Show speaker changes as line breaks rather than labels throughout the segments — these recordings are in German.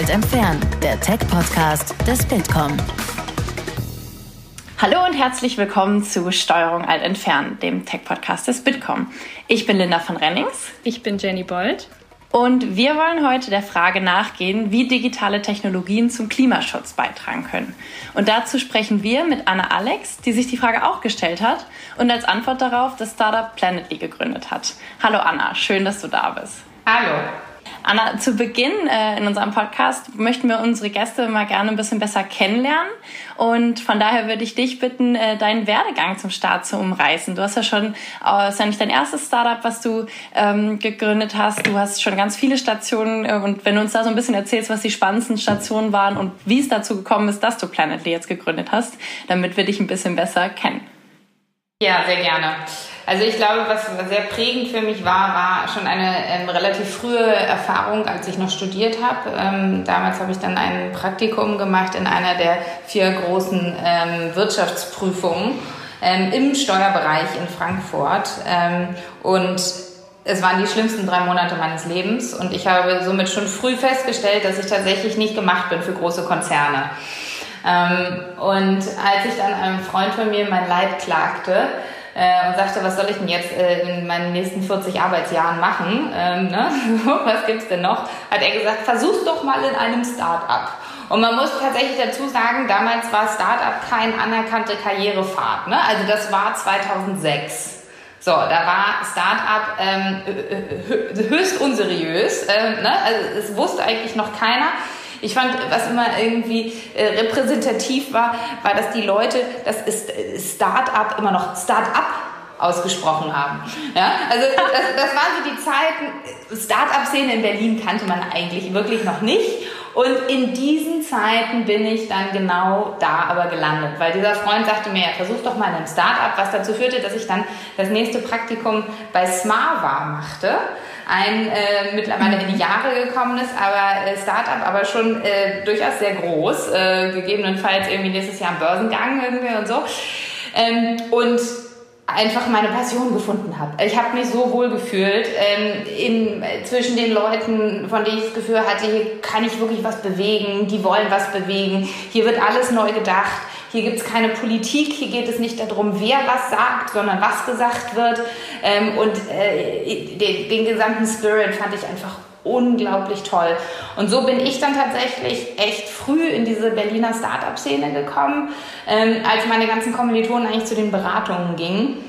Alt Entfernen, der Tech-Podcast des Bitkom.
Hallo und herzlich willkommen zu Steuerung Alt Entfernen, dem Tech-Podcast des Bitkom. Ich bin Linda von Rennings.
Ich bin Jenny Bold.
Und wir wollen heute der Frage nachgehen, wie digitale Technologien zum Klimaschutz beitragen können. Und dazu sprechen wir mit Anna Alex, die sich die Frage auch gestellt hat und als Antwort darauf das Startup Planetly gegründet hat. Hallo Anna, schön, dass du da bist.
Hallo.
Anna, zu Beginn äh, in unserem Podcast möchten wir unsere Gäste mal gerne ein bisschen besser kennenlernen. Und von daher würde ich dich bitten, äh, deinen Werdegang zum Start zu umreißen. Du hast ja schon, äh, ist ja nicht dein erstes Startup, was du ähm, gegründet hast. Du hast schon ganz viele Stationen. Äh, und wenn du uns da so ein bisschen erzählst, was die spannendsten Stationen waren und wie es dazu gekommen ist, dass du Planetly jetzt gegründet hast, damit wir dich ein bisschen besser kennen.
Ja, sehr gerne. Also ich glaube, was sehr prägend für mich war, war schon eine ähm, relativ frühe Erfahrung, als ich noch studiert habe. Ähm, damals habe ich dann ein Praktikum gemacht in einer der vier großen ähm, Wirtschaftsprüfungen ähm, im Steuerbereich in Frankfurt. Ähm, und es waren die schlimmsten drei Monate meines Lebens und ich habe somit schon früh festgestellt, dass ich tatsächlich nicht gemacht bin für große Konzerne. Ähm, und als ich dann einem Freund von mir mein Leid klagte, äh, und sagte, was soll ich denn jetzt äh, in meinen nächsten 40 Arbeitsjahren machen? Ähm, ne? was gibt's denn noch? Hat er gesagt, versuch's doch mal in einem Start-up. Und man muss tatsächlich dazu sagen, damals war Start-up kein anerkannte Karrierepfad. Ne? Also das war 2006. So, da war Start-up ähm, höchst unseriös. Äh, ne? Also es wusste eigentlich noch keiner. Ich fand, was immer irgendwie äh, repräsentativ war, war, dass die Leute das ist äh, Start-up immer noch Start-up ausgesprochen haben. Ja, also das, das waren so die Zeiten, Start-up-Szene in Berlin kannte man eigentlich wirklich noch nicht. Und in diesen Zeiten bin ich dann genau da aber gelandet, weil dieser Freund sagte mir, ja, versuch doch mal in einem Start-up, was dazu führte, dass ich dann das nächste Praktikum bei Smava machte ein äh, mittlerweile in die Jahre gekommenes, aber äh, Startup, aber schon äh, durchaus sehr groß, äh, gegebenenfalls irgendwie nächstes Jahr im Börsengang irgendwie und so. Ähm, und einfach meine Passion gefunden habe. Ich habe mich so wohl gefühlt ähm, in, zwischen den Leuten, von denen ich das Gefühl hatte, hier kann ich wirklich was bewegen, die wollen was bewegen, hier wird alles neu gedacht. Hier gibt es keine Politik, hier geht es nicht darum, wer was sagt, sondern was gesagt wird. Ähm, und äh, den, den gesamten Spirit fand ich einfach unglaublich toll. Und so bin ich dann tatsächlich echt früh in diese Berliner Startup-Szene gekommen, ähm, als meine ganzen Kommilitonen eigentlich zu den Beratungen gingen.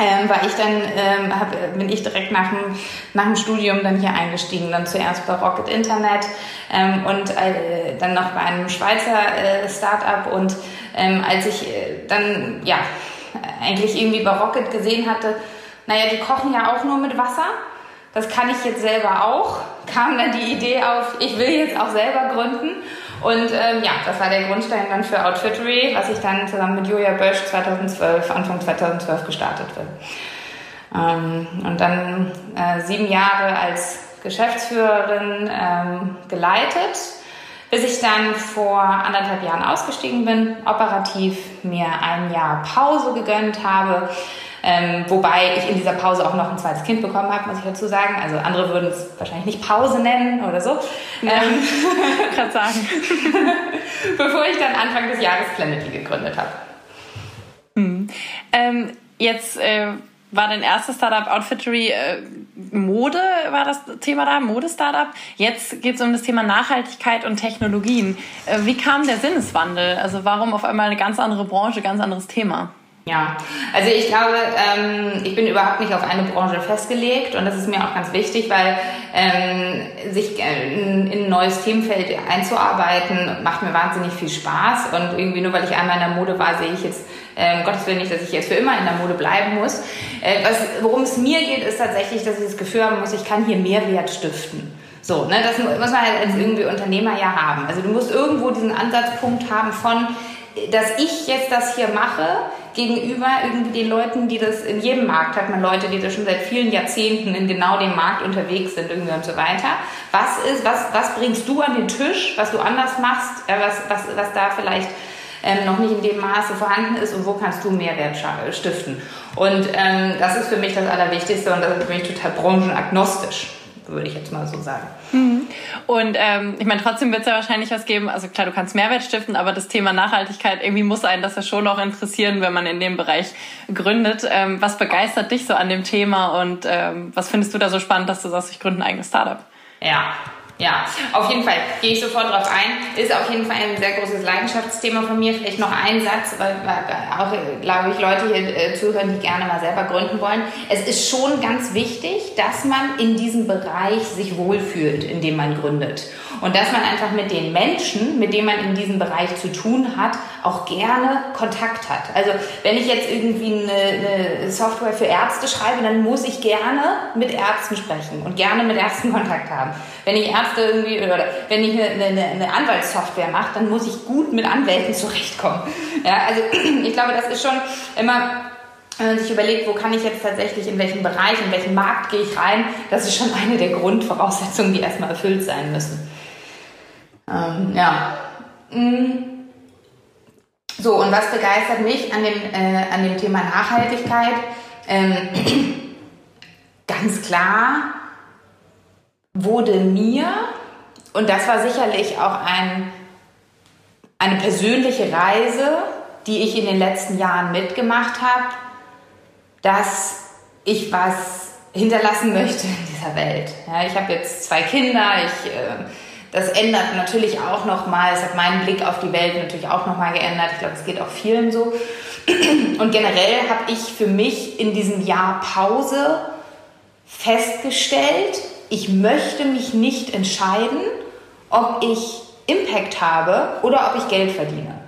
Ähm, weil ich dann ähm, hab, bin ich direkt nach dem, nach dem Studium dann hier eingestiegen, dann zuerst bei Rocket Internet ähm, und äh, dann noch bei einem Schweizer äh, Startup und ähm, als ich äh, dann ja eigentlich irgendwie bei Rocket gesehen hatte, naja, die kochen ja auch nur mit Wasser das kann ich jetzt selber auch, kam dann die Idee auf, ich will jetzt auch selber gründen. Und ähm, ja, das war der Grundstein dann für Outfittery, was ich dann zusammen mit Julia Bösch 2012, Anfang 2012 gestartet bin. Ähm, und dann äh, sieben Jahre als Geschäftsführerin ähm, geleitet, bis ich dann vor anderthalb Jahren ausgestiegen bin, operativ mir ein Jahr Pause gegönnt habe ähm, wobei ich in dieser Pause auch noch ein zweites Kind bekommen habe, muss ich dazu sagen. Also andere würden es wahrscheinlich nicht Pause nennen oder so.
Ja, ähm, gerade sagen.
Bevor ich dann Anfang des Jahres Planety gegründet habe.
Hm. Ähm, jetzt äh, war dein erstes Startup Outfittery äh, Mode, war das Thema da, Mode-Startup. Jetzt geht es um das Thema Nachhaltigkeit und Technologien. Äh, wie kam der Sinneswandel? Also warum auf einmal eine ganz andere Branche, ganz anderes Thema?
Ja, also ich glaube, ähm, ich bin überhaupt nicht auf eine Branche festgelegt und das ist mir auch ganz wichtig, weil ähm, sich äh, in, in, ein neues Themenfeld einzuarbeiten macht mir wahnsinnig viel Spaß und irgendwie nur weil ich einmal in der Mode war, sehe ich jetzt ähm, Gottes Willen nicht, dass ich jetzt für immer in der Mode bleiben muss. Äh, worum es mir geht, ist tatsächlich, dass ich das Gefühl haben muss, ich kann hier Mehrwert stiften. So, ne, das muss man halt als irgendwie Unternehmer ja haben. Also du musst irgendwo diesen Ansatzpunkt haben von, dass ich jetzt das hier mache, gegenüber irgendwie den Leuten, die das in jedem Markt hat man Leute, die das schon seit vielen Jahrzehnten in genau dem Markt unterwegs sind irgendwie und so weiter. Was ist, was, was bringst du an den Tisch, was du anders machst, äh, was, was, was da vielleicht ähm, noch nicht in dem Maße vorhanden ist und wo kannst du Mehrwert stiften. Und ähm, das ist für mich das Allerwichtigste und das ist für mich total branchenagnostisch. Würde ich jetzt mal so sagen.
Mhm. Und ähm, ich meine, trotzdem wird es ja wahrscheinlich was geben. Also klar, du kannst Mehrwert stiften, aber das Thema Nachhaltigkeit irgendwie muss einen das ja schon noch interessieren, wenn man in dem Bereich gründet. Ähm, was begeistert dich so an dem Thema und ähm, was findest du da so spannend, dass du sagst, ich gründe ein eigenes Startup?
Ja, ja, auf jeden Fall gehe ich sofort drauf ein. Ist auf jeden Fall ein sehr großes Leidenschaftsthema von mir. Vielleicht noch ein Satz, weil auch, glaube ich, Leute hier äh, zuhören, die gerne mal selber gründen wollen. Es ist schon ganz wichtig, dass man in diesem Bereich sich wohlfühlt, in dem man gründet. Und dass man einfach mit den Menschen, mit denen man in diesem Bereich zu tun hat, auch gerne Kontakt hat. Also wenn ich jetzt irgendwie eine, eine Software für Ärzte schreibe, dann muss ich gerne mit Ärzten sprechen und gerne mit Ärzten Kontakt haben. Wenn ich Ärzte irgendwie oder wenn ich eine, eine, eine Anwaltssoftware mache, dann muss ich gut mit Anwälten zurechtkommen. Ja, also ich glaube, das ist schon immer wenn man sich überlegt, wo kann ich jetzt tatsächlich, in welchem Bereich, in welchen Markt gehe ich rein, das ist schon eine der Grundvoraussetzungen, die erstmal erfüllt sein müssen. Ähm, ja. Mm. So, und was begeistert mich an dem, äh, an dem Thema Nachhaltigkeit? Ähm, ganz klar wurde mir, und das war sicherlich auch ein, eine persönliche Reise, die ich in den letzten Jahren mitgemacht habe, dass ich was hinterlassen möchte in dieser Welt. Ja, ich habe jetzt zwei Kinder, ich äh, das ändert natürlich auch nochmal, es hat meinen Blick auf die Welt natürlich auch nochmal geändert. Ich glaube, es geht auch vielen so. Und generell habe ich für mich in diesem Jahr Pause festgestellt, ich möchte mich nicht entscheiden, ob ich Impact habe oder ob ich Geld verdiene.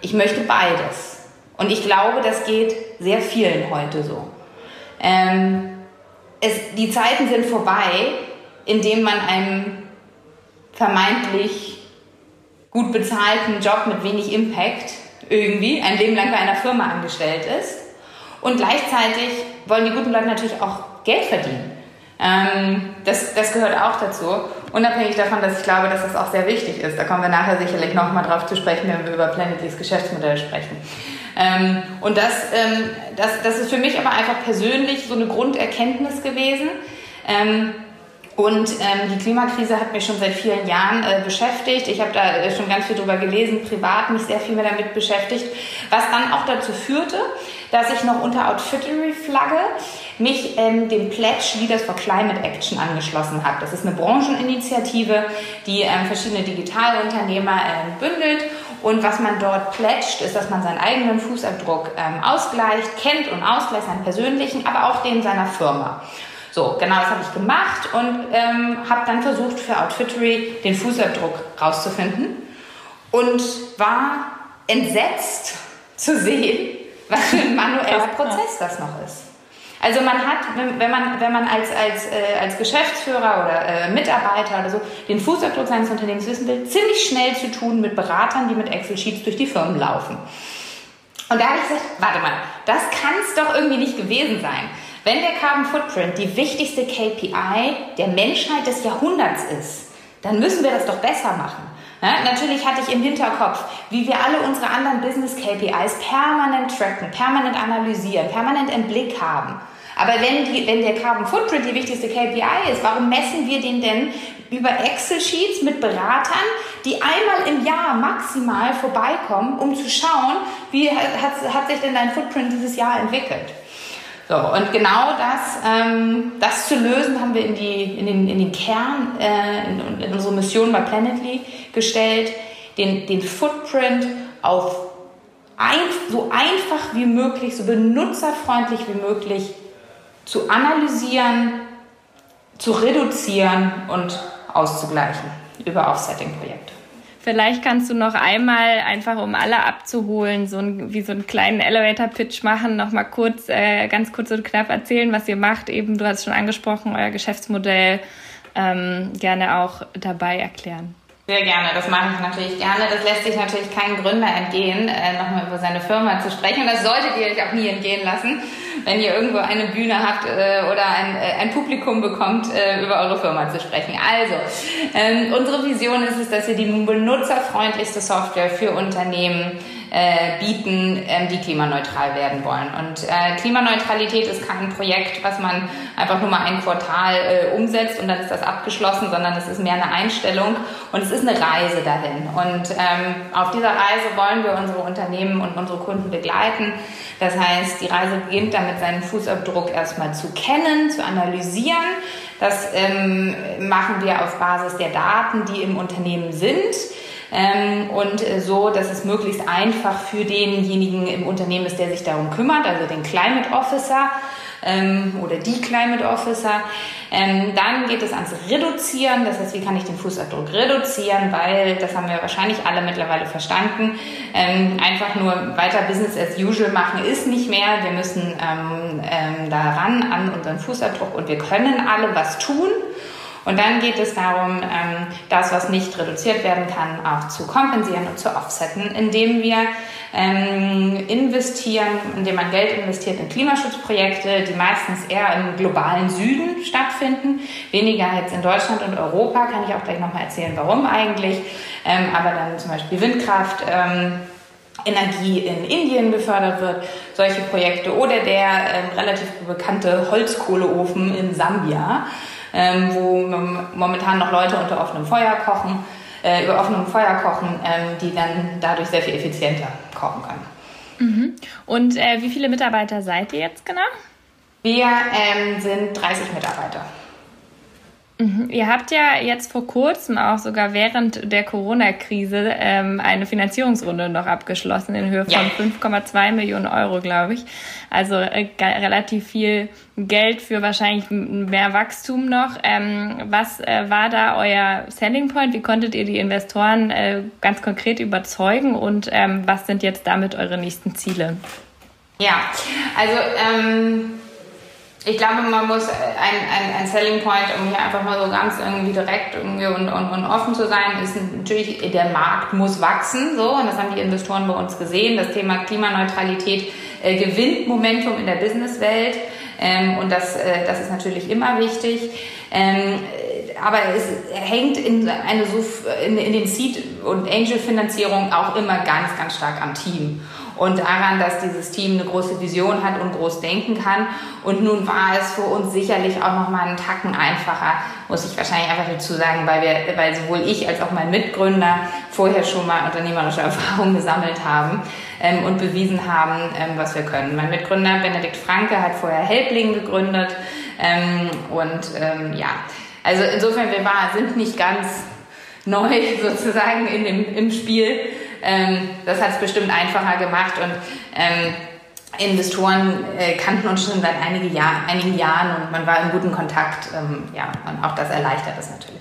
Ich möchte beides. Und ich glaube, das geht sehr vielen heute so. Ähm, es, die Zeiten sind vorbei, in denen man einem vermeintlich gut bezahlten Job mit wenig Impact irgendwie ein Leben lang bei einer Firma angestellt ist. Und gleichzeitig wollen die guten Leute natürlich auch Geld verdienen. Ähm, das, das gehört auch dazu. Unabhängig davon, dass ich glaube, dass das auch sehr wichtig ist. Da kommen wir nachher sicherlich nochmal drauf zu sprechen, wenn wir über Planetly's Geschäftsmodell sprechen. Ähm, und das, ähm, das, das ist für mich aber einfach persönlich so eine Grunderkenntnis gewesen. Ähm, und ähm, die Klimakrise hat mich schon seit vielen Jahren äh, beschäftigt. Ich habe da äh, schon ganz viel drüber gelesen, privat mich sehr viel mehr damit beschäftigt, was dann auch dazu führte, dass ich noch unter Outfittery-Flagge mich ähm, dem Pledge Leaders for Climate Action angeschlossen habe. Das ist eine Brancheninitiative, die ähm, verschiedene Digitalunternehmer ähm, bündelt. Und was man dort pledgt, ist, dass man seinen eigenen Fußabdruck ähm, ausgleicht, kennt und ausgleicht, seinen persönlichen, aber auch den seiner Firma. So, genau das habe ich gemacht und ähm, habe dann versucht, für Outfittery den Fußabdruck rauszufinden und war entsetzt zu sehen, was für ein manueller Prozess das noch ist. Also man hat, wenn man, wenn man als, als, äh, als Geschäftsführer oder äh, Mitarbeiter oder so den Fußabdruck seines Unternehmens wissen will, ziemlich schnell zu tun mit Beratern, die mit Excel-Sheets durch die Firmen laufen. Und da habe ich gesagt, warte mal, das kann es doch irgendwie nicht gewesen sein. Wenn der Carbon Footprint die wichtigste KPI der Menschheit des Jahrhunderts ist, dann müssen wir das doch besser machen. Ja, natürlich hatte ich im Hinterkopf, wie wir alle unsere anderen Business KPIs permanent tracken, permanent analysieren, permanent im Blick haben. Aber wenn, die, wenn der Carbon Footprint die wichtigste KPI ist, warum messen wir den denn über Excel-Sheets mit Beratern, die einmal im Jahr maximal vorbeikommen, um zu schauen, wie hat, hat sich denn dein Footprint dieses Jahr entwickelt? So, und genau das, ähm, das zu lösen, haben wir in, die, in, den, in den Kern, äh, in, in unsere Mission bei Planetly gestellt, den, den Footprint auf ein, so einfach wie möglich, so benutzerfreundlich wie möglich zu analysieren, zu reduzieren und auszugleichen über Offsetting-Projekte.
Vielleicht kannst du noch einmal, einfach um alle abzuholen, so ein, wie so einen kleinen Elevator-Pitch machen, noch mal kurz, äh, ganz kurz und knapp erzählen, was ihr macht. Eben, du hast schon angesprochen, euer Geschäftsmodell ähm, gerne auch dabei erklären.
Sehr gerne, das mache ich natürlich gerne. Das lässt sich natürlich keinem Gründer entgehen, äh, nochmal über seine Firma zu sprechen. Und das solltet ihr euch auch nie entgehen lassen, wenn ihr irgendwo eine Bühne habt äh, oder ein, äh, ein Publikum bekommt, über eure Firma zu sprechen. Also, ähm, unsere Vision ist es, dass wir die benutzerfreundlichste Software für Unternehmen äh, bieten, ähm, die klimaneutral werden wollen. Und äh, Klimaneutralität ist kein Projekt, was man einfach nur mal ein Quartal äh, umsetzt und dann ist das abgeschlossen, sondern es ist mehr eine Einstellung und es ist eine Reise dahin. Und ähm, auf dieser Reise wollen wir unsere Unternehmen und unsere Kunden begleiten. Das heißt, die Reise beginnt damit, seinen Fußabdruck erstmal zu kennen, zu analysieren. Das ähm, machen wir auf Basis der Daten, die im Unternehmen sind ähm, und äh, so, dass es möglichst einfach für denjenigen im Unternehmen ist, der sich darum kümmert, also den Climate Officer ähm, oder die Climate Officer. Ähm, dann geht es ans Reduzieren, das heißt, wie kann ich den Fußabdruck reduzieren, weil, das haben wir wahrscheinlich alle mittlerweile verstanden, ähm, einfach nur weiter Business as usual machen ist nicht mehr. Wir müssen ähm, ähm, daran an unseren Fußabdruck und wir können alle was tun. Und dann geht es darum, ähm, das, was nicht reduziert werden kann, auch zu kompensieren und zu offsetten, indem wir ähm, investieren, indem man Geld investiert in Klimaschutzprojekte, die meistens eher im globalen Süden stattfinden, weniger jetzt in Deutschland und Europa, kann ich auch gleich nochmal erzählen, warum eigentlich, ähm, aber dann zum Beispiel Windkraft. Energie in Indien gefördert wird, solche Projekte oder der ähm, relativ bekannte Holzkohleofen in Sambia, ähm, wo momentan noch Leute unter offenem Feuer kochen, äh, über offenem Feuer kochen, ähm, die dann dadurch sehr viel effizienter kochen können.
Mhm. Und äh, wie viele Mitarbeiter seid ihr jetzt genau?
Wir ähm, sind 30 Mitarbeiter.
Mhm. Ihr habt ja jetzt vor kurzem auch sogar während der Corona-Krise ähm, eine Finanzierungsrunde noch abgeschlossen in Höhe von ja. 5,2 Millionen Euro, glaube ich. Also äh, relativ viel Geld für wahrscheinlich mehr Wachstum noch. Ähm, was äh, war da euer Selling Point? Wie konntet ihr die Investoren äh, ganz konkret überzeugen und ähm, was sind jetzt damit eure nächsten Ziele?
Ja, also ähm ich glaube, man muss ein, ein, ein Selling Point, um hier einfach mal so ganz irgendwie direkt irgendwie und, und, und offen zu sein, ist natürlich, der Markt muss wachsen, so, und das haben die Investoren bei uns gesehen. Das Thema Klimaneutralität äh, gewinnt Momentum in der Businesswelt, ähm, und das, äh, das ist natürlich immer wichtig. Ähm, aber es hängt in, eine in, in den Seed- und Angel-Finanzierung auch immer ganz, ganz stark am Team und daran, dass dieses Team eine große Vision hat und groß denken kann. Und nun war es für uns sicherlich auch noch mal einen Tacken einfacher, muss ich wahrscheinlich einfach dazu sagen, weil wir, weil sowohl ich als auch mein Mitgründer vorher schon mal unternehmerische Erfahrungen gesammelt haben ähm, und bewiesen haben, ähm, was wir können. Mein Mitgründer Benedikt Franke hat vorher Helbling gegründet ähm, und ähm, ja, also insofern wir war, sind nicht ganz neu sozusagen in dem, im Spiel. Ähm, das hat es bestimmt einfacher gemacht und ähm, Investoren äh, kannten uns schon seit einige Jahr, einigen Jahren und man war in guten Kontakt. Ähm, ja, und auch das erleichtert es natürlich.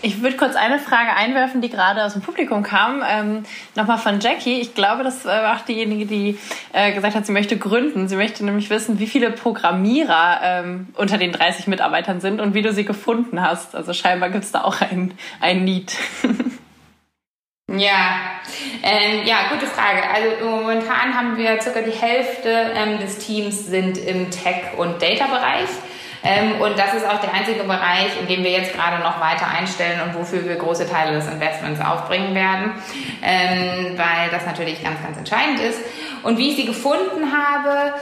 Ich würde kurz eine Frage einwerfen, die gerade aus dem Publikum kam. Ähm, Nochmal von Jackie. Ich glaube, das war auch diejenige, die äh, gesagt hat, sie möchte gründen. Sie möchte nämlich wissen, wie viele Programmierer ähm, unter den 30 Mitarbeitern sind und wie du sie gefunden hast. Also scheinbar gibt es da auch ein, ein Need.
Ja, ähm, ja, gute Frage. Also momentan haben wir circa die Hälfte ähm, des Teams sind im Tech- und Data-Bereich. Ähm, und das ist auch der einzige Bereich, in dem wir jetzt gerade noch weiter einstellen und wofür wir große Teile des Investments aufbringen werden, ähm, weil das natürlich ganz, ganz entscheidend ist. Und wie ich sie gefunden habe,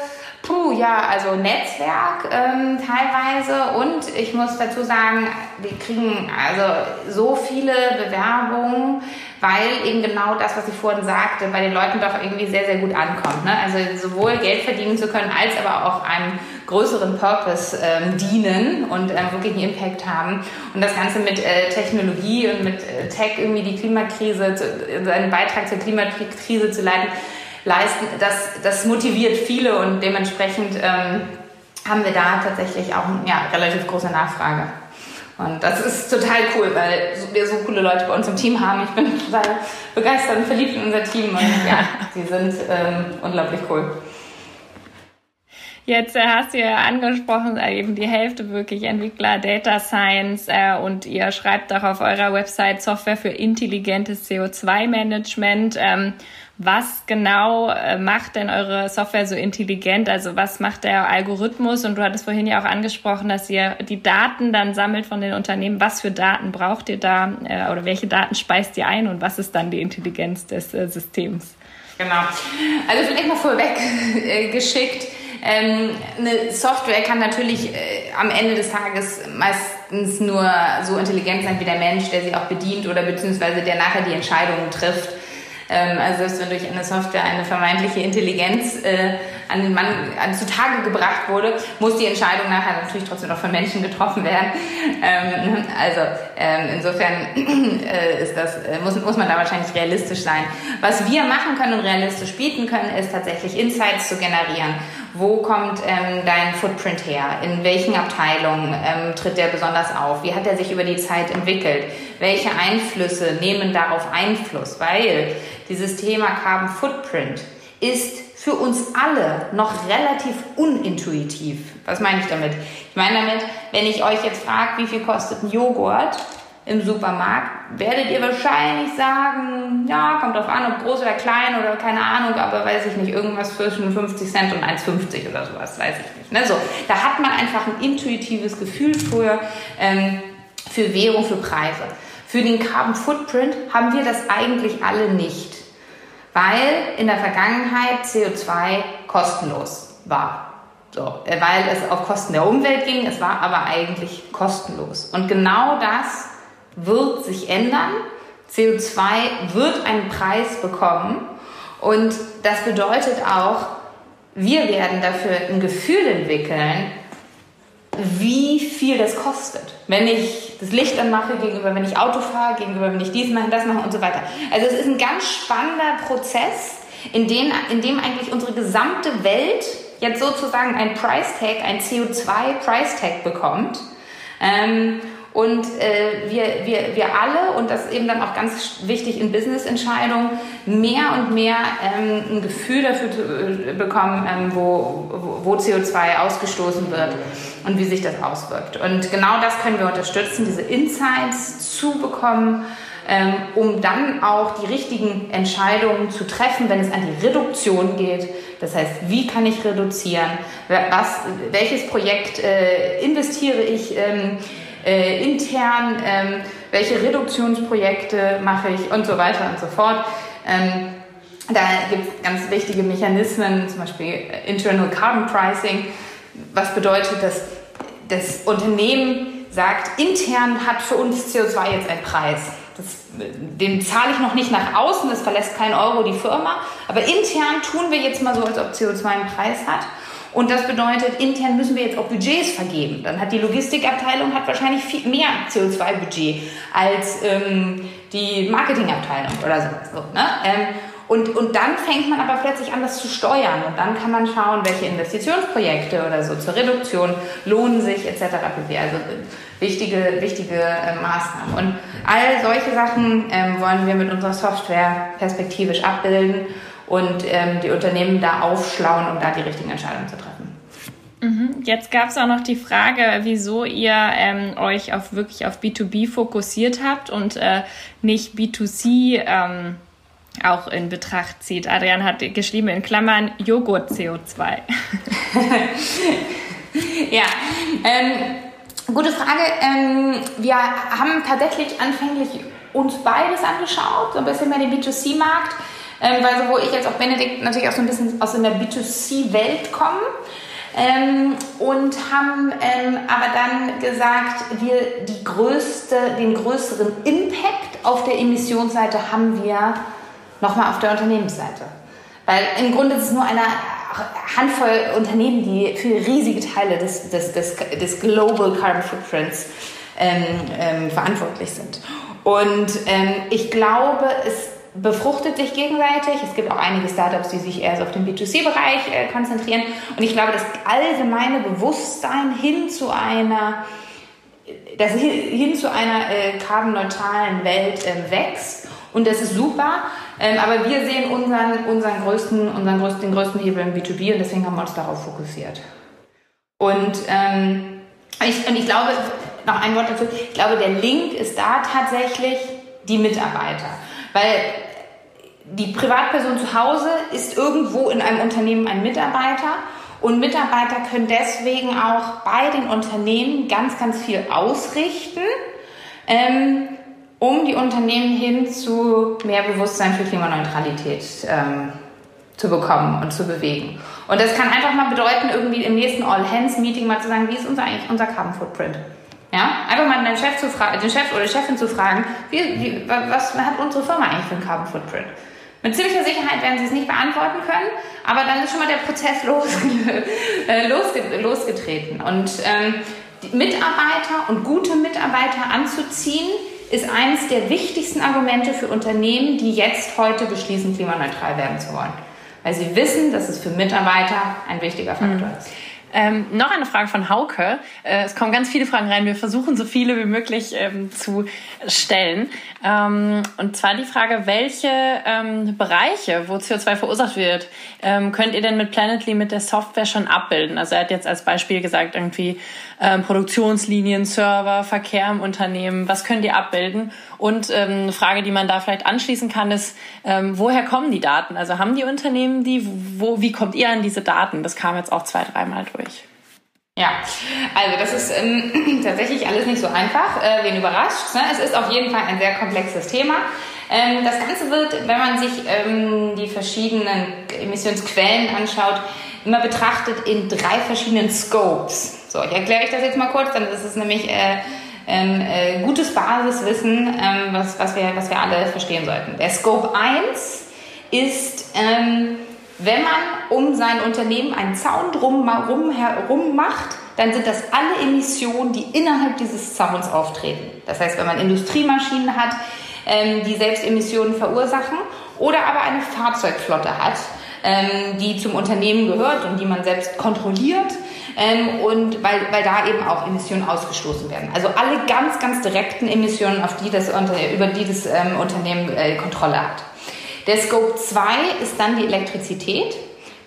Puh, ja, also Netzwerk ähm, teilweise und ich muss dazu sagen, wir kriegen also so viele Bewerbungen, weil eben genau das, was ich vorhin sagte, bei den Leuten doch irgendwie sehr, sehr gut ankommt. Ne? Also sowohl Geld verdienen zu können, als aber auch einem größeren Purpose ähm, dienen und ähm, wirklich einen Impact haben. Und das Ganze mit äh, Technologie und mit äh, Tech irgendwie die Klimakrise, zu, äh, einen Beitrag zur Klimakrise zu leiten, leisten, das, das motiviert viele und dementsprechend ähm, haben wir da tatsächlich auch ja, relativ große Nachfrage. Und das ist total cool, weil wir so coole Leute bei uns im Team haben. Ich bin total begeistert und verliebt in unser Team und ja, sie sind ähm, unglaublich cool.
Jetzt äh, hast du ja angesprochen, äh, eben die Hälfte wirklich Entwickler, Data Science äh, und ihr schreibt auch auf eurer Website Software für intelligentes CO2-Management. Ähm, was genau äh, macht denn eure Software so intelligent? Also was macht der Algorithmus? Und du hattest vorhin ja auch angesprochen, dass ihr die Daten dann sammelt von den Unternehmen. Was für Daten braucht ihr da äh, oder welche Daten speist ihr ein und was ist dann die Intelligenz des äh, Systems?
Genau. Also vielleicht mal vorweg geschickt. Ähm, eine Software kann natürlich am Ende des Tages meistens nur so intelligent sein wie der Mensch, der sie auch bedient oder beziehungsweise der nachher die Entscheidungen trifft. Ähm, also selbst wenn durch eine Software eine vermeintliche Intelligenz äh, an den Mann an, zutage gebracht wurde, muss die Entscheidung nachher natürlich trotzdem noch von Menschen getroffen werden. Ähm, also ähm, insofern äh, ist das, äh, muss, muss man da wahrscheinlich realistisch sein. Was wir machen können und realistisch bieten können, ist tatsächlich Insights zu generieren. Wo kommt ähm, dein Footprint her? In welchen Abteilungen ähm, tritt der besonders auf? Wie hat er sich über die Zeit entwickelt? Welche Einflüsse nehmen darauf Einfluss? Weil dieses Thema Carbon Footprint ist für uns alle noch relativ unintuitiv. Was meine ich damit? Ich meine damit, wenn ich euch jetzt frage, wie viel kostet ein Joghurt im Supermarkt, werdet ihr wahrscheinlich sagen, ja, kommt drauf an, ob groß oder klein oder keine Ahnung, aber weiß ich nicht, irgendwas zwischen 50 Cent und 1,50 oder sowas, weiß ich nicht. Ne? So, da hat man einfach ein intuitives Gefühl für, ähm, für Währung, für Preise. Für den Carbon Footprint haben wir das eigentlich alle nicht weil in der Vergangenheit CO2 kostenlos war. So, äh, weil es auf Kosten der Umwelt ging, es war aber eigentlich kostenlos. Und genau das wird sich ändern. CO2 wird einen Preis bekommen und das bedeutet auch, wir werden dafür ein Gefühl entwickeln, wie viel das kostet. Wenn ich das Licht anmache, gegenüber wenn ich Auto fahre, gegenüber wenn ich dies mache, das mache und so weiter. Also es ist ein ganz spannender Prozess, in dem, in dem eigentlich unsere gesamte Welt jetzt sozusagen ein Price Tag, ein CO2 Price Tag bekommt. Ähm, und äh, wir, wir, wir alle, und das ist eben dann auch ganz wichtig in Business-Entscheidungen, mehr und mehr ähm, ein Gefühl dafür äh, bekommen, ähm, wo, wo CO2 ausgestoßen wird und wie sich das auswirkt. Und genau das können wir unterstützen, diese Insights zu bekommen, ähm, um dann auch die richtigen Entscheidungen zu treffen, wenn es an die Reduktion geht. Das heißt, wie kann ich reduzieren? Was, welches Projekt äh, investiere ich? Ähm, äh, intern, ähm, welche Reduktionsprojekte mache ich und so weiter und so fort. Ähm, da gibt es ganz wichtige Mechanismen, zum Beispiel äh, Internal Carbon Pricing, was bedeutet, dass das Unternehmen sagt, intern hat für uns CO2 jetzt einen Preis. Das, den zahle ich noch nicht nach außen, das verlässt kein Euro die Firma, aber intern tun wir jetzt mal so, als ob CO2 einen Preis hat. Und das bedeutet, intern müssen wir jetzt auch Budgets vergeben. Dann hat die Logistikabteilung hat wahrscheinlich viel mehr CO2-Budget als ähm, die Marketingabteilung oder sowas. So, ne? Ähm, und, und dann fängt man aber plötzlich an, das zu steuern. Und dann kann man schauen, welche Investitionsprojekte oder so zur Reduktion lohnen sich etc. Also äh, wichtige, wichtige äh, Maßnahmen. Und all solche Sachen ähm, wollen wir mit unserer Software perspektivisch abbilden und ähm, die Unternehmen da aufschlauen, um da die richtigen Entscheidungen zu treffen.
Mhm. Jetzt gab es auch noch die Frage, wieso ihr ähm, euch auf wirklich auf B2B fokussiert habt und äh, nicht B2C ähm, auch in Betracht zieht. Adrian hat geschrieben in Klammern Joghurt CO2.
ja, ähm, gute Frage. Ähm, wir haben tatsächlich anfänglich uns beides angeschaut, so ein bisschen mehr den B2C-Markt ähm, weil sowohl ich als auch Benedikt natürlich auch so ein bisschen aus der B2C-Welt kommen. Ähm, und haben ähm, aber dann gesagt, wir die größte, den größeren Impact auf der Emissionsseite haben wir nochmal auf der Unternehmensseite. Weil im Grunde ist es nur eine Handvoll Unternehmen, die für riesige Teile des, des, des, des Global Carbon Footprints ähm, ähm, verantwortlich sind. Und ähm, ich glaube, es befruchtet sich gegenseitig. Es gibt auch einige Startups, die sich eher so auf den B2C-Bereich äh, konzentrieren. Und ich glaube, das allgemeine Bewusstsein hin zu einer, das hin, zu einer äh, carbonneutralen Welt äh, wächst. Und das ist super. Ähm, aber wir sehen unseren, unseren größten, unseren größten, den größten Hebel im B2B und deswegen haben wir uns darauf fokussiert. Und, ähm, ich, und ich glaube, noch ein Wort dazu, ich glaube, der Link ist da tatsächlich die Mitarbeiter. Weil die Privatperson zu Hause ist irgendwo in einem Unternehmen ein Mitarbeiter und Mitarbeiter können deswegen auch bei den Unternehmen ganz, ganz viel ausrichten, ähm, um die Unternehmen hin zu mehr Bewusstsein für Klimaneutralität ähm, zu bekommen und zu bewegen. Und das kann einfach mal bedeuten, irgendwie im nächsten All-Hands-Meeting mal zu sagen, wie ist unser, eigentlich unser Carbon Footprint? Ja, einfach mal den Chef, zu den Chef oder Chefin zu fragen, wie, wie, was hat unsere Firma eigentlich für einen Carbon Footprint? Mit ziemlicher Sicherheit werden sie es nicht beantworten können, aber dann ist schon mal der Prozess losge äh, losge losgetreten. Und ähm, Mitarbeiter und gute Mitarbeiter anzuziehen, ist eines der wichtigsten Argumente für Unternehmen, die jetzt heute beschließen, klimaneutral werden zu wollen. Weil sie wissen, dass es für Mitarbeiter ein wichtiger Faktor mhm. ist.
Ähm, noch eine Frage von Hauke. Äh, es kommen ganz viele Fragen rein. Wir versuchen so viele wie möglich ähm, zu stellen. Ähm, und zwar die Frage, welche ähm, Bereiche, wo CO2 verursacht wird, ähm, könnt ihr denn mit Planetly mit der Software schon abbilden? Also er hat jetzt als Beispiel gesagt, irgendwie ähm, Produktionslinien, Server, Verkehr im Unternehmen. Was könnt ihr abbilden? Und ähm, eine Frage, die man da vielleicht anschließen kann, ist, ähm, woher kommen die Daten? Also haben die Unternehmen die? Wo, wie kommt ihr an diese Daten? Das kam jetzt auch zwei, dreimal durch.
Ja, also das ist ähm, tatsächlich alles nicht so einfach, äh, wen überrascht. Ne? Es ist auf jeden Fall ein sehr komplexes Thema. Ähm, das Ganze wird, wenn man sich ähm, die verschiedenen Emissionsquellen anschaut, immer betrachtet in drei verschiedenen Scopes. So, ich erkläre euch das jetzt mal kurz, dann ist es nämlich äh, ähm, äh, gutes Basiswissen, ähm, was, was, wir, was wir alle verstehen sollten. Der Scope 1 ist, ähm, wenn man um sein Unternehmen einen Zaun drumherum herum macht, dann sind das alle Emissionen, die innerhalb dieses Zauns auftreten. Das heißt, wenn man Industriemaschinen hat, ähm, die selbst Emissionen verursachen, oder aber eine Fahrzeugflotte hat, ähm, die zum Unternehmen gehört und die man selbst kontrolliert, ähm, und weil, weil da eben auch Emissionen ausgestoßen werden. Also alle ganz, ganz direkten Emissionen, auf die das, über die das ähm, Unternehmen äh, Kontrolle hat. Der Scope 2 ist dann die Elektrizität,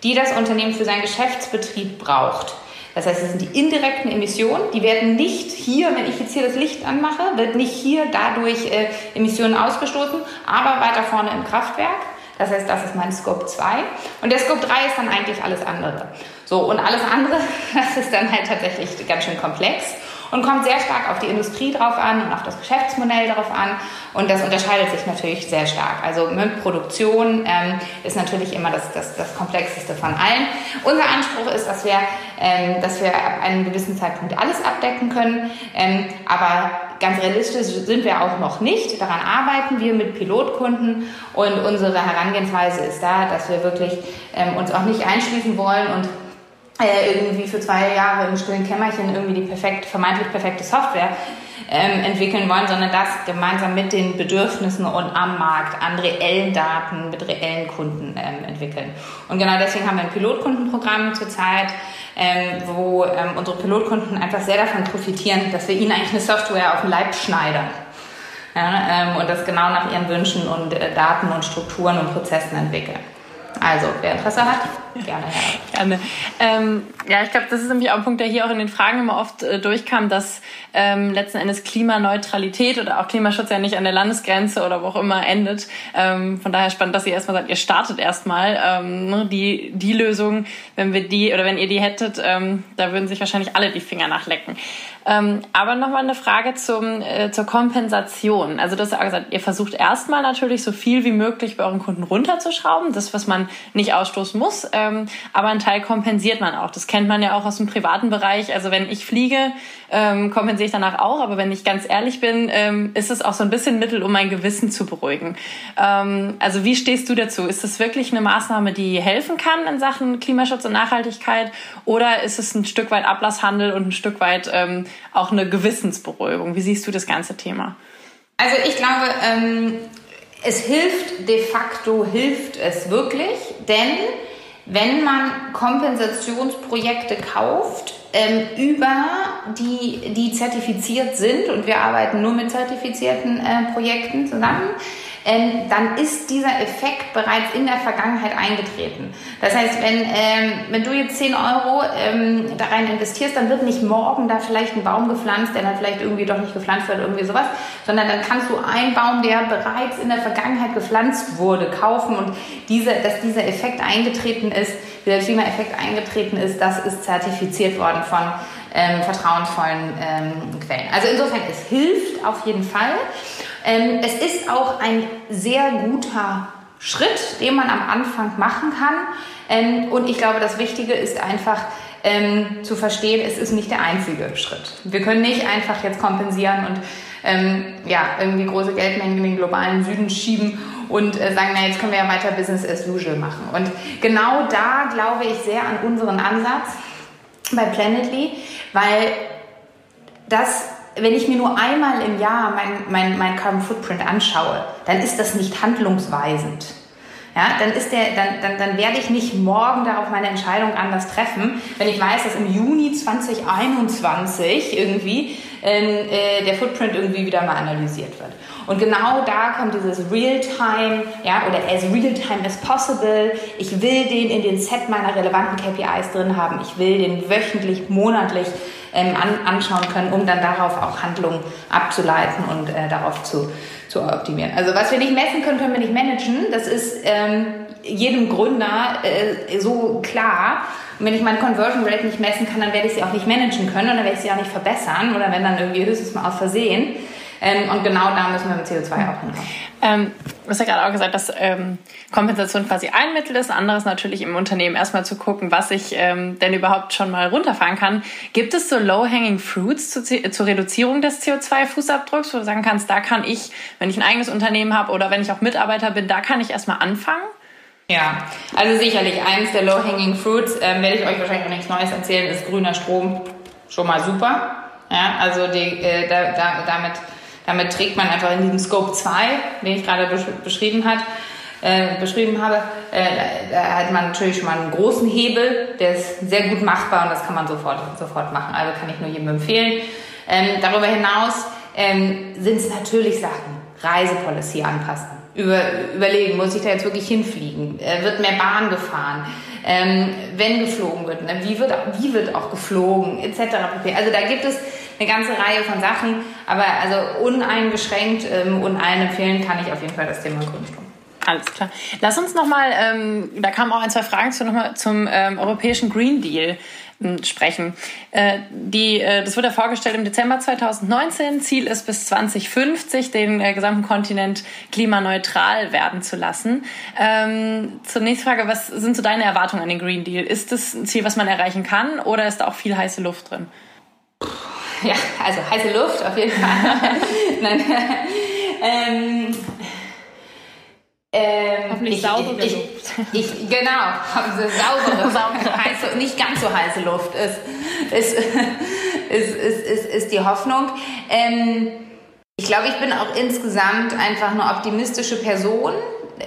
die das Unternehmen für seinen Geschäftsbetrieb braucht. Das heißt, es sind die indirekten Emissionen, die werden nicht hier, wenn ich jetzt hier das Licht anmache, wird nicht hier dadurch äh, Emissionen ausgestoßen, aber weiter vorne im Kraftwerk. Das heißt, das ist mein Scope 2. Und der Scope 3 ist dann eigentlich alles andere. So, und alles andere, das ist dann halt tatsächlich ganz schön komplex und kommt sehr stark auf die Industrie drauf an und auf das Geschäftsmodell drauf an. Und das unterscheidet sich natürlich sehr stark. Also mit Produktion ähm, ist natürlich immer das, das, das komplexeste von allen. Unser Anspruch ist, dass wir, ähm, dass wir ab einem gewissen Zeitpunkt alles abdecken können. Ähm, aber ganz realistisch sind wir auch noch nicht. Daran arbeiten wir mit Pilotkunden und unsere Herangehensweise ist da, dass wir wirklich ähm, uns auch nicht einschließen wollen und äh, irgendwie für zwei Jahre im stillen Kämmerchen irgendwie die perfekt, vermeintlich perfekte Software ähm, entwickeln wollen, sondern das gemeinsam mit den Bedürfnissen und am Markt an reellen Daten mit reellen Kunden ähm, entwickeln. Und genau deswegen haben wir ein Pilotkundenprogramm zurzeit, ähm, wo ähm, unsere Pilotkunden einfach sehr davon profitieren, dass wir ihnen eigentlich eine Software auf den Leib schneidern. Ja, ähm, und das genau nach ihren Wünschen und äh, Daten und Strukturen und Prozessen entwickeln. Also, wer Interesse hat, gerne her.
Gerne. Ähm, ja, ich glaube, das ist nämlich auch ein Punkt, der hier auch in den Fragen immer oft äh, durchkam, dass ähm, letzten Endes Klimaneutralität oder auch Klimaschutz ja nicht an der Landesgrenze oder wo auch immer endet. Ähm, von daher spannend, dass ihr erstmal sagt, ihr startet erstmal ähm, ne, die, die Lösung, wenn wir die oder wenn ihr die hättet, ähm, da würden sich wahrscheinlich alle die Finger nachlecken. Ähm, aber nochmal eine Frage zum, äh, zur Kompensation. Also das ja gesagt, ihr versucht erstmal natürlich so viel wie möglich bei euren Kunden runterzuschrauben, das, was man nicht ausstoßen muss, ähm, aber einen Teil kompensiert man auch. Das kennt man ja auch aus dem privaten Bereich. Also wenn ich fliege, ähm, kompensiere ich danach auch, aber wenn ich ganz ehrlich bin, ähm, ist es auch so ein bisschen Mittel, um mein Gewissen zu beruhigen. Ähm, also wie stehst du dazu? Ist das wirklich eine Maßnahme, die helfen kann in Sachen Klimaschutz und Nachhaltigkeit oder ist es ein Stück weit Ablasshandel und ein Stück weit ähm, auch eine Gewissensberuhigung. Wie siehst du das ganze Thema?
Also ich glaube, ähm, es hilft, de facto hilft es wirklich, denn wenn man Kompensationsprojekte kauft, ähm, über die, die zertifiziert sind, und wir arbeiten nur mit zertifizierten äh, Projekten zusammen, ähm, dann ist dieser Effekt bereits in der Vergangenheit eingetreten. Das heißt, wenn, ähm, wenn du jetzt 10 Euro ähm, da rein investierst, dann wird nicht morgen da vielleicht ein Baum gepflanzt, der dann vielleicht irgendwie doch nicht gepflanzt wird, irgendwie sowas, sondern dann kannst du einen Baum, der bereits in der Vergangenheit gepflanzt wurde, kaufen und diese, dass dieser Effekt eingetreten ist, dieser Klimaeffekt eingetreten ist, das ist zertifiziert worden von ähm, vertrauensvollen ähm, Quellen. Also insofern, es hilft auf jeden Fall. Ähm, es ist auch ein sehr guter Schritt, den man am Anfang machen kann. Ähm, und ich glaube, das Wichtige ist einfach, ähm, zu verstehen, es ist nicht der einzige Schritt. Wir können nicht einfach jetzt kompensieren und ähm, ja, irgendwie große Geldmengen in den globalen Süden schieben und äh, sagen, na jetzt können wir ja weiter Business as usual machen. Und genau da glaube ich sehr an unseren Ansatz bei Planetly, weil das wenn ich mir nur einmal im Jahr mein, mein, mein Carbon Footprint anschaue, dann ist das nicht handlungsweisend. Ja, dann, ist der, dann, dann, dann werde ich nicht morgen darauf meine Entscheidung anders treffen, wenn ich weiß, dass im Juni 2021 irgendwie ähm, äh, der Footprint irgendwie wieder mal analysiert wird. Und genau da kommt dieses Real-Time, ja, oder as real-time as possible. Ich will den in den Set meiner relevanten KPIs drin haben. Ich will den wöchentlich, monatlich ähm, an, anschauen können, um dann darauf auch Handlungen abzuleiten und äh, darauf zu, zu optimieren. Also was wir nicht messen können, können wir nicht managen. Das ist ähm, jedem Gründer äh, so klar. Und wenn ich meine Conversion Rate nicht messen kann, dann werde ich sie auch nicht managen können und dann werde ich sie auch nicht verbessern oder wenn dann irgendwie höchstens mal aus Versehen. Ähm, und genau da müssen wir mit CO2 auch hinkommen.
Ähm, du hast ja gerade auch gesagt, dass ähm, Kompensation quasi ein Mittel ist. Anderes natürlich im Unternehmen erstmal zu gucken, was ich ähm, denn überhaupt schon mal runterfahren kann. Gibt es so Low-Hanging Fruits zu, zur Reduzierung des CO2-Fußabdrucks, wo du sagen kannst, da kann ich, wenn ich ein eigenes Unternehmen habe oder wenn ich auch Mitarbeiter bin, da kann ich erstmal anfangen?
Ja, also sicherlich eins der Low-Hanging Fruits, ähm, werde ich euch wahrscheinlich noch nichts Neues erzählen, ist grüner Strom schon mal super. Ja, also die, äh, da, da, damit damit trägt man einfach in diesem Scope 2, den ich gerade besch beschrieben, hat, äh, beschrieben habe, äh, da hat man natürlich schon mal einen großen Hebel, der ist sehr gut machbar und das kann man sofort, sofort machen. Also kann ich nur jedem empfehlen. Ähm, darüber hinaus ähm, sind es natürlich Sachen, Reisepolicy anpassen. Über, überlegen, muss ich da jetzt wirklich hinfliegen? Äh, wird mehr Bahn gefahren? Ähm, wenn geflogen wird, ne? wie, wird, wie wird auch geflogen, etc. Also da gibt es eine ganze Reihe von Sachen, aber also uneingeschränkt ähm, und allen empfehlen kann ich auf jeden Fall das Thema Grundstrom.
Alles klar. Lass uns nochmal, ähm, da kamen auch ein, zwei Fragen zu, noch mal zum ähm, europäischen Green Deal ähm, sprechen. Äh, die, äh, das wurde vorgestellt im Dezember 2019. Ziel ist bis 2050 den äh, gesamten Kontinent klimaneutral werden zu lassen. Ähm, zur nächsten Frage, was sind so deine Erwartungen an den Green Deal? Ist das ein Ziel, was man erreichen kann oder ist da auch viel heiße Luft drin?
Ja, also heiße Luft auf jeden Fall. Nein. ähm,
ähm, Hoffentlich ich, saubere
ich,
Luft.
Ich, genau, also saubere, saubere heiße, nicht ganz so heiße Luft ist, ist, ist, ist, ist, ist die Hoffnung. Ähm, ich glaube, ich bin auch insgesamt einfach eine optimistische Person.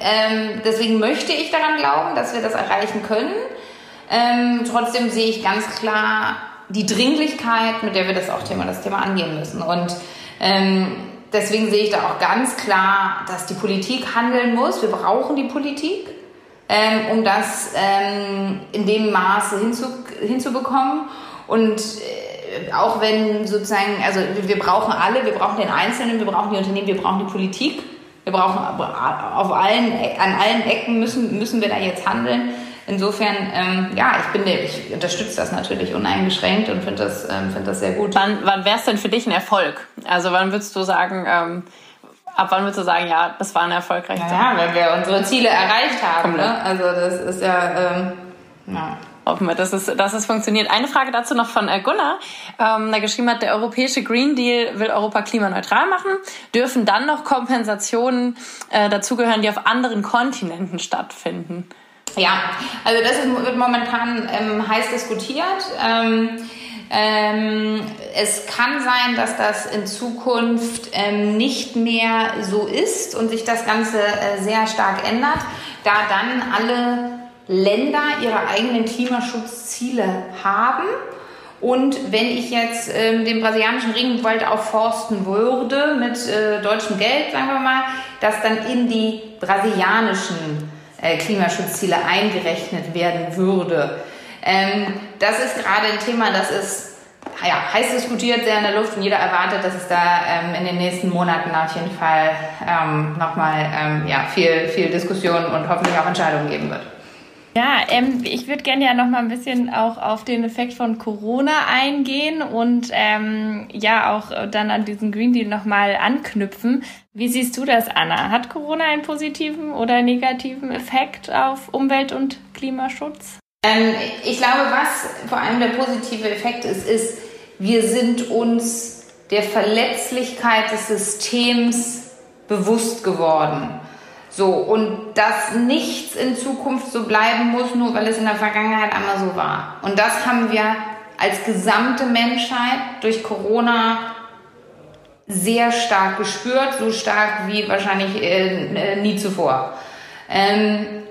Ähm, deswegen möchte ich daran glauben, dass wir das erreichen können. Ähm, trotzdem sehe ich ganz klar die Dringlichkeit, mit der wir das auch Thema, das Thema angehen müssen. Und ähm, deswegen sehe ich da auch ganz klar, dass die Politik handeln muss. Wir brauchen die Politik, ähm, um das ähm, in dem Maße hinzu, hinzubekommen. Und äh, auch wenn sozusagen, also wir brauchen alle, wir brauchen den Einzelnen, wir brauchen die Unternehmen, wir brauchen die Politik. Wir brauchen auf allen, an allen Ecken müssen, müssen wir da jetzt handeln. Insofern, ähm, ja, ich bin, ich unterstütze das natürlich uneingeschränkt und finde das, ähm, finde das sehr gut.
Wann, wann wäre es denn für dich ein Erfolg? Also wann würdest du sagen, ähm, ab wann würdest du sagen, ja, das war ein erfolgreicher
Ja, wenn wir unsere Ziele erreicht haben. Ne? Also das ist ja, ähm,
ja. Hoffen wir, dass es, dass es funktioniert. Eine Frage dazu noch von äh, Gunnar, ähm, der geschrieben hat, der europäische Green Deal will Europa klimaneutral machen. Dürfen dann noch Kompensationen äh, dazugehören, die auf anderen Kontinenten stattfinden?
Ja, also das ist, wird momentan ähm, heiß diskutiert. Ähm, ähm, es kann sein, dass das in Zukunft ähm, nicht mehr so ist und sich das Ganze äh, sehr stark ändert, da dann alle Länder ihre eigenen Klimaschutzziele haben. Und wenn ich jetzt ähm, den brasilianischen Regenwald aufforsten würde mit äh, deutschem Geld, sagen wir mal, das dann in die brasilianischen äh, Klimaschutzziele eingerechnet werden würde. Ähm, das ist gerade ein Thema, das ist ja, heiß diskutiert, sehr in der Luft und jeder erwartet, dass es da ähm, in den nächsten Monaten auf jeden Fall ähm, nochmal ähm, ja, viel, viel Diskussion und hoffentlich auch Entscheidungen geben wird.
Ja, ähm, ich würde gerne ja noch mal ein bisschen auch auf den Effekt von Corona eingehen und ähm, ja auch dann an diesen Green Deal noch mal anknüpfen. Wie siehst du das, Anna? Hat Corona einen positiven oder negativen Effekt auf Umwelt- und Klimaschutz?
Ähm, ich glaube, was vor allem der positive Effekt ist, ist, wir sind uns der Verletzlichkeit des Systems bewusst geworden. So, und dass nichts in Zukunft so bleiben muss, nur weil es in der Vergangenheit einmal so war. Und das haben wir als gesamte Menschheit durch Corona sehr stark gespürt, so stark wie wahrscheinlich äh, nie zuvor. Ähm,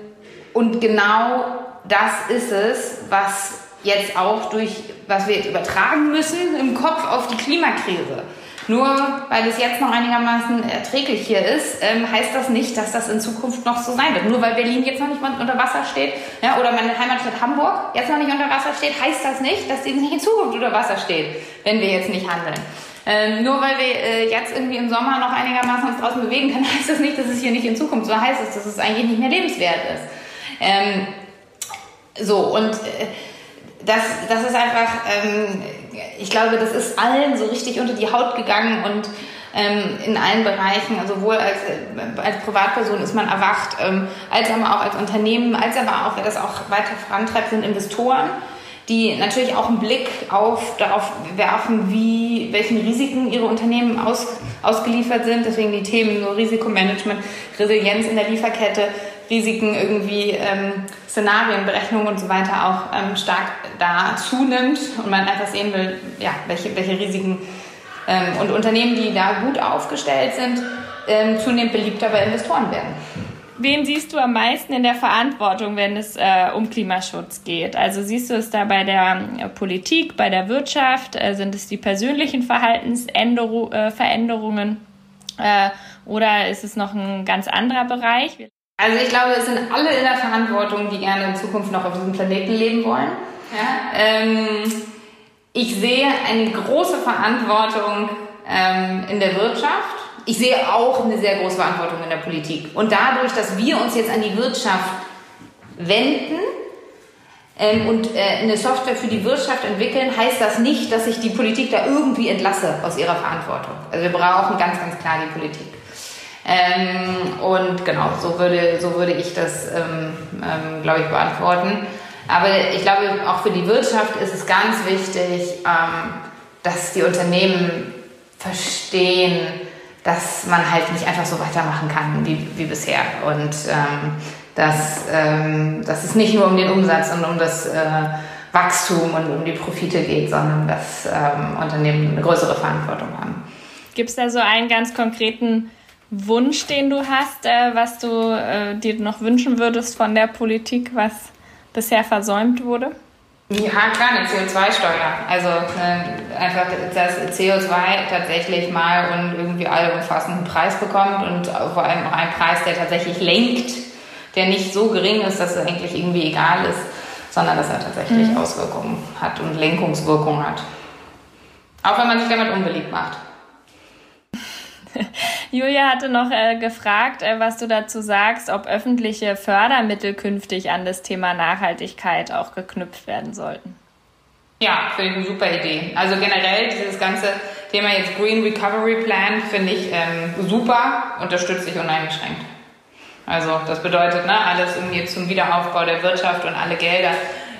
und genau das ist es, was jetzt auch durch, was wir jetzt übertragen müssen im Kopf auf die Klimakrise. Nur weil es jetzt noch einigermaßen erträglich hier ist, ähm, heißt das nicht, dass das in Zukunft noch so sein wird. Nur weil Berlin jetzt noch nicht mal unter Wasser steht ja, oder meine Heimatstadt Hamburg jetzt noch nicht unter Wasser steht, heißt das nicht, dass sie nicht in Zukunft unter Wasser steht, wenn wir jetzt nicht handeln. Ähm, nur weil wir äh, jetzt irgendwie im Sommer noch einigermaßen uns draußen bewegen können, heißt das nicht, dass es hier nicht in Zukunft so heißt, es, dass es eigentlich nicht mehr lebenswert ist. Ähm, so, und äh, das, das ist einfach, ähm, ich glaube, das ist allen so richtig unter die Haut gegangen und ähm, in allen Bereichen, also sowohl als, als Privatperson ist man erwacht, ähm, als aber auch als Unternehmen, als aber auch, wer das auch weiter vorantreibt, sind Investoren, die natürlich auch einen Blick auf, darauf werfen, wie, welchen Risiken ihre Unternehmen aus, ausgeliefert sind. Deswegen die Themen so Risikomanagement, Resilienz in der Lieferkette, Risiken irgendwie, ähm, Szenarienberechnung und so weiter auch ähm, stark da zunimmt und man einfach sehen will, ja, welche, welche Risiken ähm, und Unternehmen, die da gut aufgestellt sind, ähm, zunehmend beliebter bei Investoren werden.
Wen siehst du am meisten in der Verantwortung, wenn es äh, um Klimaschutz geht? Also siehst du es da bei der äh, Politik, bei der Wirtschaft? Äh, sind es die persönlichen Verhaltensveränderungen? Äh, oder ist es noch ein ganz anderer Bereich?
Also ich glaube, es sind alle in der Verantwortung, die gerne in Zukunft noch auf diesem Planeten leben wollen. Ja? Ähm, ich sehe eine große Verantwortung ähm, in der Wirtschaft. Ich sehe auch eine sehr große Verantwortung in der Politik. Und dadurch, dass wir uns jetzt an die Wirtschaft wenden ähm, und äh, eine Software für die Wirtschaft entwickeln, heißt das nicht, dass ich die Politik da irgendwie entlasse aus ihrer Verantwortung. Also wir brauchen ganz, ganz klar die Politik. Ähm, und genau, so würde, so würde ich das, ähm, ähm, glaube ich, beantworten. Aber ich glaube, auch für die Wirtschaft ist es ganz wichtig, ähm, dass die Unternehmen verstehen, dass man halt nicht einfach so weitermachen kann wie, wie bisher. Und ähm, dass, ähm, dass es nicht nur um den Umsatz und um das äh, Wachstum und um die Profite geht, sondern dass Unternehmen eine größere Verantwortung haben.
Gibt es da so einen ganz konkreten Wunsch, den du hast, äh, was du äh, dir noch wünschen würdest von der Politik, was bisher versäumt wurde?
Ja, klar, eine CO2-Steuer. Also äh, einfach, dass CO2 tatsächlich mal und irgendwie allumfassenden Preis bekommt und vor allem auch einen Preis, der tatsächlich lenkt, der nicht so gering ist, dass es eigentlich irgendwie egal ist, sondern dass er tatsächlich mhm. Auswirkungen hat und Lenkungswirkung hat. Auch wenn man sich damit unbeliebt macht.
Julia hatte noch äh, gefragt, äh, was du dazu sagst, ob öffentliche Fördermittel künftig an das Thema Nachhaltigkeit auch geknüpft werden sollten.
Ja, finde ich eine super Idee. Also generell dieses ganze Thema jetzt Green Recovery Plan finde ich ähm, super, unterstütze ich uneingeschränkt. Also das bedeutet, ne, alles irgendwie zum Wiederaufbau der Wirtschaft und alle Gelder,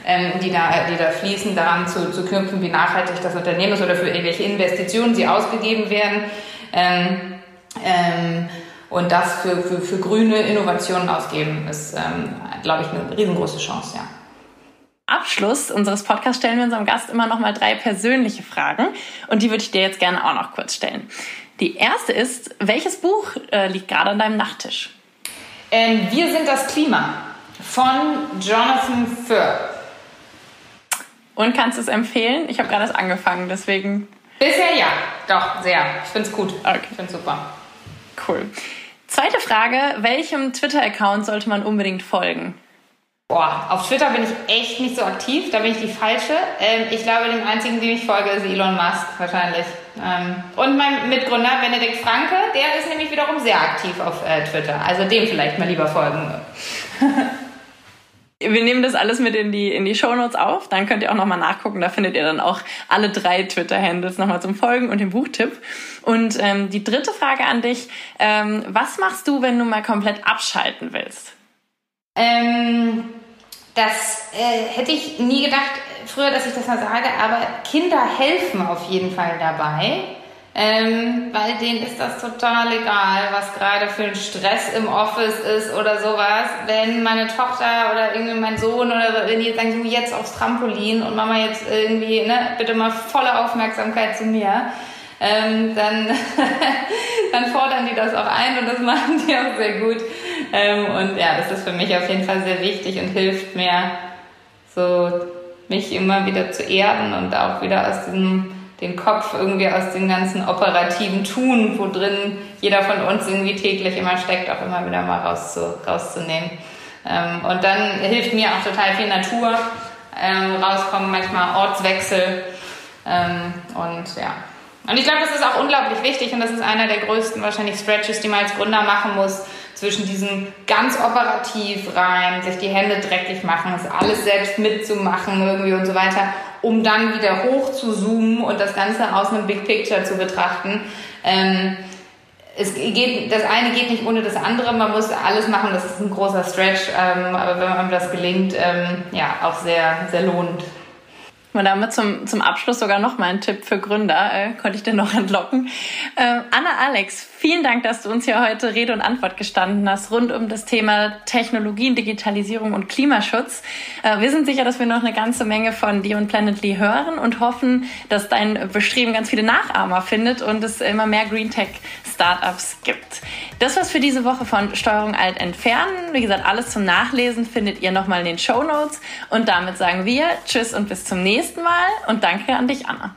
ähm, die, da, die da fließen, daran zu, zu knüpfen, wie nachhaltig das Unternehmen ist oder für irgendwelche Investitionen sie ausgegeben werden. Ähm, ähm, und das für, für, für grüne Innovationen ausgeben, ist, ähm, glaube ich, eine riesengroße Chance, ja.
Abschluss unseres Podcasts stellen wir unserem Gast immer noch mal drei persönliche Fragen und die würde ich dir jetzt gerne auch noch kurz stellen. Die erste ist, welches Buch äh, liegt gerade an deinem Nachttisch?
Ähm, wir sind das Klima von Jonathan Firth.
Und kannst du es empfehlen? Ich habe gerade erst angefangen, deswegen.
Bisher ja, doch, sehr. Ich finde es gut. Okay. Ich finde es super.
Cool. Zweite Frage, welchem Twitter-Account sollte man unbedingt folgen?
Boah, auf Twitter bin ich echt nicht so aktiv, da bin ich die falsche. Ähm, ich glaube, den einzigen, dem ich folge, ist Elon Musk wahrscheinlich. Ähm, und mein Mitgründer Benedikt Franke, der ist nämlich wiederum sehr aktiv auf äh, Twitter. Also dem vielleicht mal lieber folgen.
Wir nehmen das alles mit in die, in die Shownotes auf. Dann könnt ihr auch nochmal nachgucken. Da findet ihr dann auch alle drei Twitter-Handles nochmal zum Folgen und den Buchtipp. Und ähm, die dritte Frage an dich. Ähm, was machst du, wenn du mal komplett abschalten willst?
Ähm, das äh, hätte ich nie gedacht früher, dass ich das mal sage, aber Kinder helfen auf jeden Fall dabei. Ähm, weil denen ist das total egal, was gerade für ein Stress im Office ist oder sowas. Wenn meine Tochter oder irgendwie mein Sohn oder wenn die sagen, du jetzt aufs Trampolin und Mama jetzt irgendwie, ne, bitte mal volle Aufmerksamkeit zu mir, ähm, dann, dann fordern die das auch ein und das machen die auch sehr gut. Ähm, und ja, das ist für mich auf jeden Fall sehr wichtig und hilft mir, so mich immer wieder zu erden und auch wieder aus diesem den Kopf irgendwie aus dem ganzen operativen Tun, wo drin jeder von uns irgendwie täglich immer steckt, auch immer wieder mal rauszu, rauszunehmen. Ähm, und dann hilft mir auch total viel Natur, ähm, rauskommen, manchmal Ortswechsel ähm, und ja. Und ich glaube, das ist auch unglaublich wichtig und das ist einer der größten wahrscheinlich Stretches, die man als Gründer machen muss, zwischen diesem ganz operativ rein, sich die Hände dreckig machen, das alles selbst mitzumachen irgendwie und so weiter um dann wieder hoch zu zoomen und das Ganze aus einem Big Picture zu betrachten. Ähm, es geht, das eine geht nicht ohne das andere, man muss alles machen, das ist ein großer Stretch, ähm, aber wenn einem das gelingt, ähm, ja, auch sehr, sehr lohnend.
Und damit zum, zum Abschluss sogar noch mal ein Tipp für Gründer, äh, konnte ich dir noch entlocken. Äh, Anna Alex, vielen Dank, dass du uns hier heute Rede und Antwort gestanden hast rund um das Thema Technologien, Digitalisierung und Klimaschutz. Äh, wir sind sicher, dass wir noch eine ganze Menge von dir und Planetly hören und hoffen, dass dein Bestreben ganz viele Nachahmer findet und es immer mehr Green Tech Startups gibt. Das war's für diese Woche von Steuerung Alt entfernen. Wie gesagt, alles zum Nachlesen findet ihr nochmal in den Show Notes. Und damit sagen wir Tschüss und bis zum nächsten Mal. Und danke an dich, Anna.